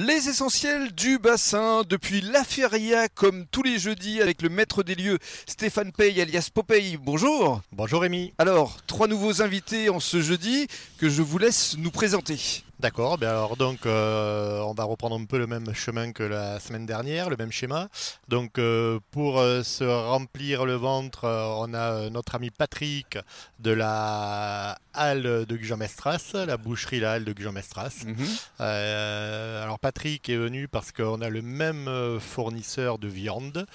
Les essentiels du bassin depuis la feria comme tous les jeudis avec le maître des lieux Stéphane Pey alias Popeye. Bonjour. Bonjour Rémi. Alors, trois nouveaux invités en ce jeudi que je vous laisse nous présenter. D'accord, bien alors donc euh, on va reprendre un peu le même chemin que la semaine dernière, le même schéma. Donc euh, pour euh, se remplir le ventre, on a notre ami Patrick de la halle de Gujan-Mestras, la boucherie La Halle de Gujan-Mestras. Mhm. alors Patrick est venu parce qu'on a le même fournisseur de viande.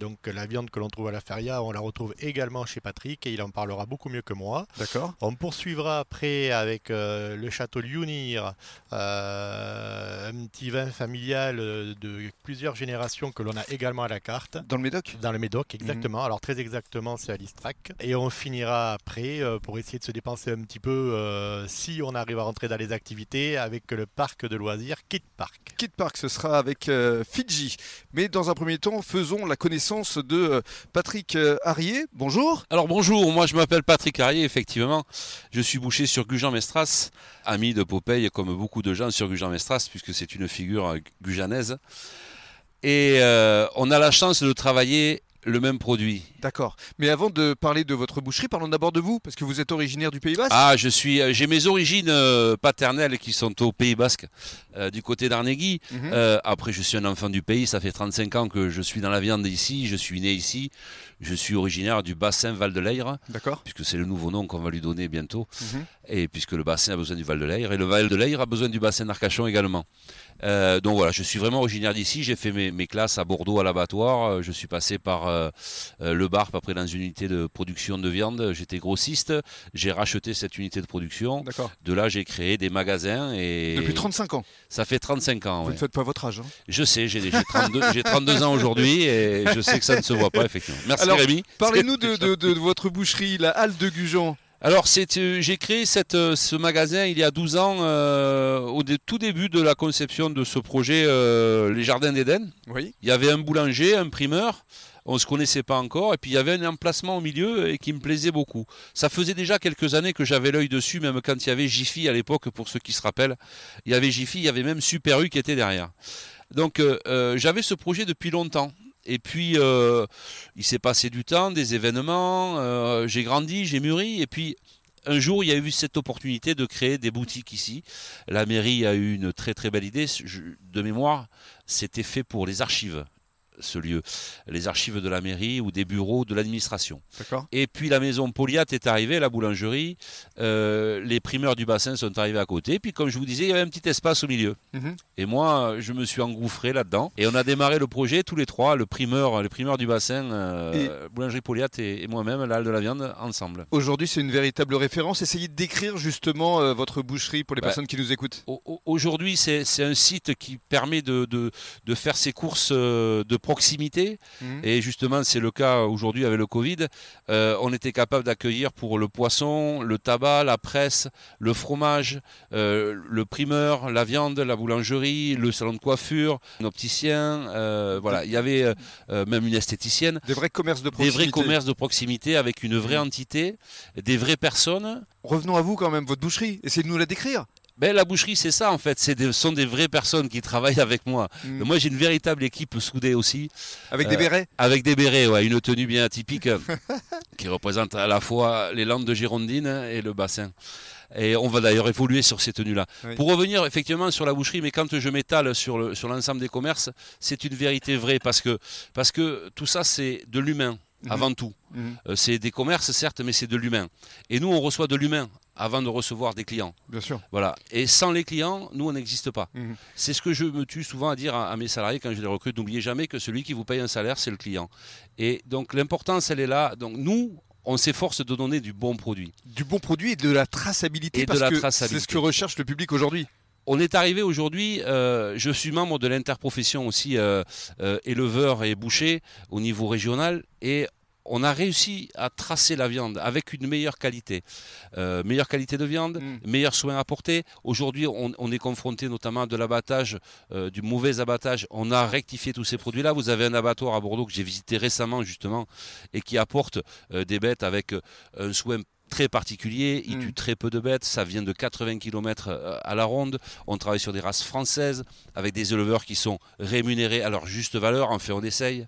donc la viande que l'on trouve à la feria, on la retrouve également chez Patrick et il en parlera beaucoup mieux que moi. D'accord. On poursuivra après avec le château Liuni euh, un petit vin familial de plusieurs générations que l'on a également à la carte. Dans le Médoc? Dans le Médoc, exactement. Alors très exactement, c'est à l'Istrac. Et on finira après euh, pour essayer de se dépenser un petit peu euh, si on arrive à rentrer dans les activités avec le parc de loisirs Kid Park. Kid Park, ce sera avec Fidji. Mais dans un premier temps, faisons la connaissance de Patrick Harrier. Bonjour. Alors bonjour, moi je m'appelle Patrick Harrier, effectivement. Je suis boucher sur Gujan-Mestras, ami de Popeye comme beaucoup de gens sur Gujan-Mestras, puisque c'est une figure gujanaise. Et euh, on a la chance de travailler le même produit. D'accord. Mais avant de parler de votre boucherie, parlons d'abord de vous, parce que vous êtes originaire du Pays Basque. Ah, je suis, euh, j'ai mes origines euh, paternelles qui sont au Pays Basque, du côté d'Arnegui. Mhm. après, je suis un enfant du pays. Ça fait 35 ans que je suis dans la viande ici. Je suis né ici. Je suis originaire du bassin Val de Leyre. D'accord. Puisque c'est le nouveau nom qu'on va lui donner bientôt. Mhm. Et puisque le bassin a besoin du Val de Leyre. Et le Val de Leyre a besoin du bassin d'Arcachon également. Euh, donc voilà, je suis vraiment originaire d'ici. J'ai fait mes, classes à Bordeaux à l'abattoir. Euh, je suis passé par euh, le Barp après dans une unité de production de viande. J'étais grossiste. J'ai racheté cette unité de production. D'accord. De là, j'ai créé des magasins. Et Depuis 35 ans Ça fait 35 ans. Vous ouais. ne faites pas votre âge. hein. Je sais, j'ai 32, j'ai 32 ans aujourd'hui et je sais que ça ne se voit pas effectivement. Merci Alors, Rémi. Parlez-nous de, de- de votre boucherie, la halle de Gujan. Alors, c'est, euh, j'ai créé cette, euh, ce magasin il y a 12 ans, euh, au dé- tout début de la conception de ce projet euh, Les Jardins d'Éden. Oui. Il y avait un boulanger, un primeur, on ne se connaissait pas encore, et puis il y avait un emplacement au milieu et qui me plaisait beaucoup. Ça faisait déjà quelques années que j'avais l'œil dessus, même quand il y avait Jiffy à l'époque, pour ceux qui se rappellent. Il y avait Jiffy, il y avait même Super U qui était derrière. Donc euh, j'avais ce projet depuis longtemps. Et puis, euh, il s'est passé du temps, des événements, euh, j'ai grandi, j'ai mûri, et puis un jour, il y a eu cette opportunité de créer des boutiques ici. La mairie a eu une très très belle idée. De mémoire, c'était fait pour les archives, ce lieu. Les archives de la mairie ou des bureaux de l'administration. Et puis la maison Poliat est arrivée, la boulangerie. Euh, les primeurs du bassin sont arrivés à côté. Puis comme je vous disais, il y avait un petit espace au milieu. Mhm. Et moi, je me suis engouffré là-dedans. Et on a démarré le projet tous les trois, le primeur, le primeur du bassin, euh, boulangerie Poliat et, et moi-même, la halle de la viande, ensemble. Aujourd'hui, c'est une véritable référence. Essayez de décrire justement euh, votre boucherie pour les Bah, personnes qui nous écoutent. Au- au- Aujourd'hui, c'est un site qui permet de, de, de faire ses courses de proximité. Mhm. Et justement, c'est le cas aujourd'hui avec le Covid. Euh, on était capable d'accueillir pour le poisson, le tabac, la presse, le fromage, euh, le primeur, la viande, la boulangerie, le salon de coiffure, un opticien. euh, voilà, il y avait même une esthéticienne. Des vrais commerces de Des proximité. vrais commerces de proximité avec une vraie entité, des vraies personnes. Revenons à vous quand même, votre boucherie. Essayez de nous la décrire. Ben, la boucherie, c'est ça en fait. C'est des- Ce sont des vraies personnes qui travaillent avec moi. Mhm. Moi, j'ai une véritable équipe soudée aussi. Avec des euh, bérets? Avec des bérets, ouais, une tenue bien atypique euh, qui représente à la fois les Landes de Girondine et le bassin. Et on va d'ailleurs évoluer sur ces tenues-là. Oui. Pour revenir effectivement sur la boucherie, mais quand je m'étale sur le- sur l'ensemble des commerces, c'est une vérité vraie parce que, parce que tout ça, c'est de l'humain Mhm. avant tout. Mhm. Euh, c'est des commerces, certes, mais c'est de l'humain. Et nous, on reçoit de l'humain avant de recevoir des clients. Bien sûr. Voilà. Et sans les clients, nous, on n'existe pas. Mhm. C'est ce que je me tue souvent à dire à, à mes salariés quand je les recrute. N'oubliez jamais que celui qui vous paye un salaire, c'est le client. Et donc, l'importance, elle est là. Donc, nous, on s'efforce de donner du bon produit. Du bon produit et de la traçabilité. Et de la que traçabilité. C'est ce que recherche le public aujourd'hui. On est arrivé aujourd'hui, euh, je suis membre de l'interprofession aussi, euh, euh, éleveur et boucher au niveau régional, et on a réussi à tracer la viande avec une meilleure qualité. Euh, meilleure qualité de viande, Mm. meilleurs soins apportés. Aujourd'hui, on, on est confronté notamment à de l'abattage, euh, du mauvais abattage. On a rectifié tous ces produits-là. Vous avez un abattoir à Bordeaux que j'ai visité récemment justement et qui apporte euh, des bêtes avec un soin très particulier, il Mm. tue très peu de bêtes, ça vient de 80 km à la ronde. On travaille sur des races françaises avec des éleveurs qui sont rémunérés à leur juste valeur. Enfin, on essaye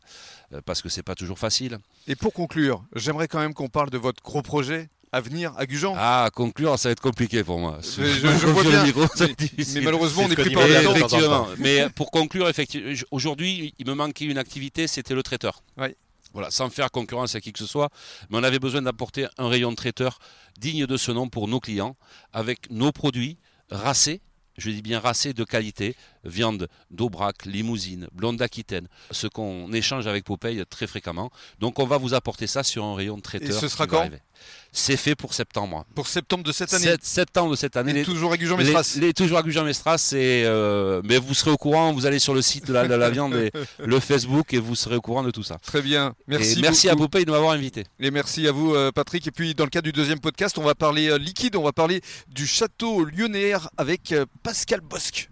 euh, parce que c'est pas toujours facile. Et pour conclure, j'aimerais quand même qu'on parle de votre gros projet à venir à Gujan. Ah, conclure, ça va être compliqué pour moi. je- je vois bien, micro, mais- être difficile. Mais malheureusement, on ce est que pris dit par en Effectivement. Mais pour conclure, effectivement, aujourd'hui, il me manquait une activité, c'était le traiteur. Oui. Voilà, sans faire concurrence à qui que ce soit, mais on avait besoin d'apporter un rayon de traiteur digne de ce nom pour nos clients, avec nos produits racés, je dis bien racés de qualité, viande d'Aubrac, limousine, blonde d'Aquitaine, ce qu'on échange avec Popeye très fréquemment. Donc on va vous apporter ça sur un rayon de traiteur. ce sera quand. C'est fait pour septembre. Pour septembre de cette année. Sept- septembre de cette année. Et Les- toujours à les, Gujan-Mestras. les- toujours à Gujan-Mestras, et, euh, mais vous serez au courant, vous allez sur le site de la, de la viande et le Facebook et vous serez au courant de tout ça. Très bien. Merci. et merci à. Popeye de m'avoir invité. Et merci à vous, euh, Patrick. Et puis, dans le cadre du deuxième podcast, on va parler euh, liquide. On va parler du château lyonnais avec Pascal Bosque.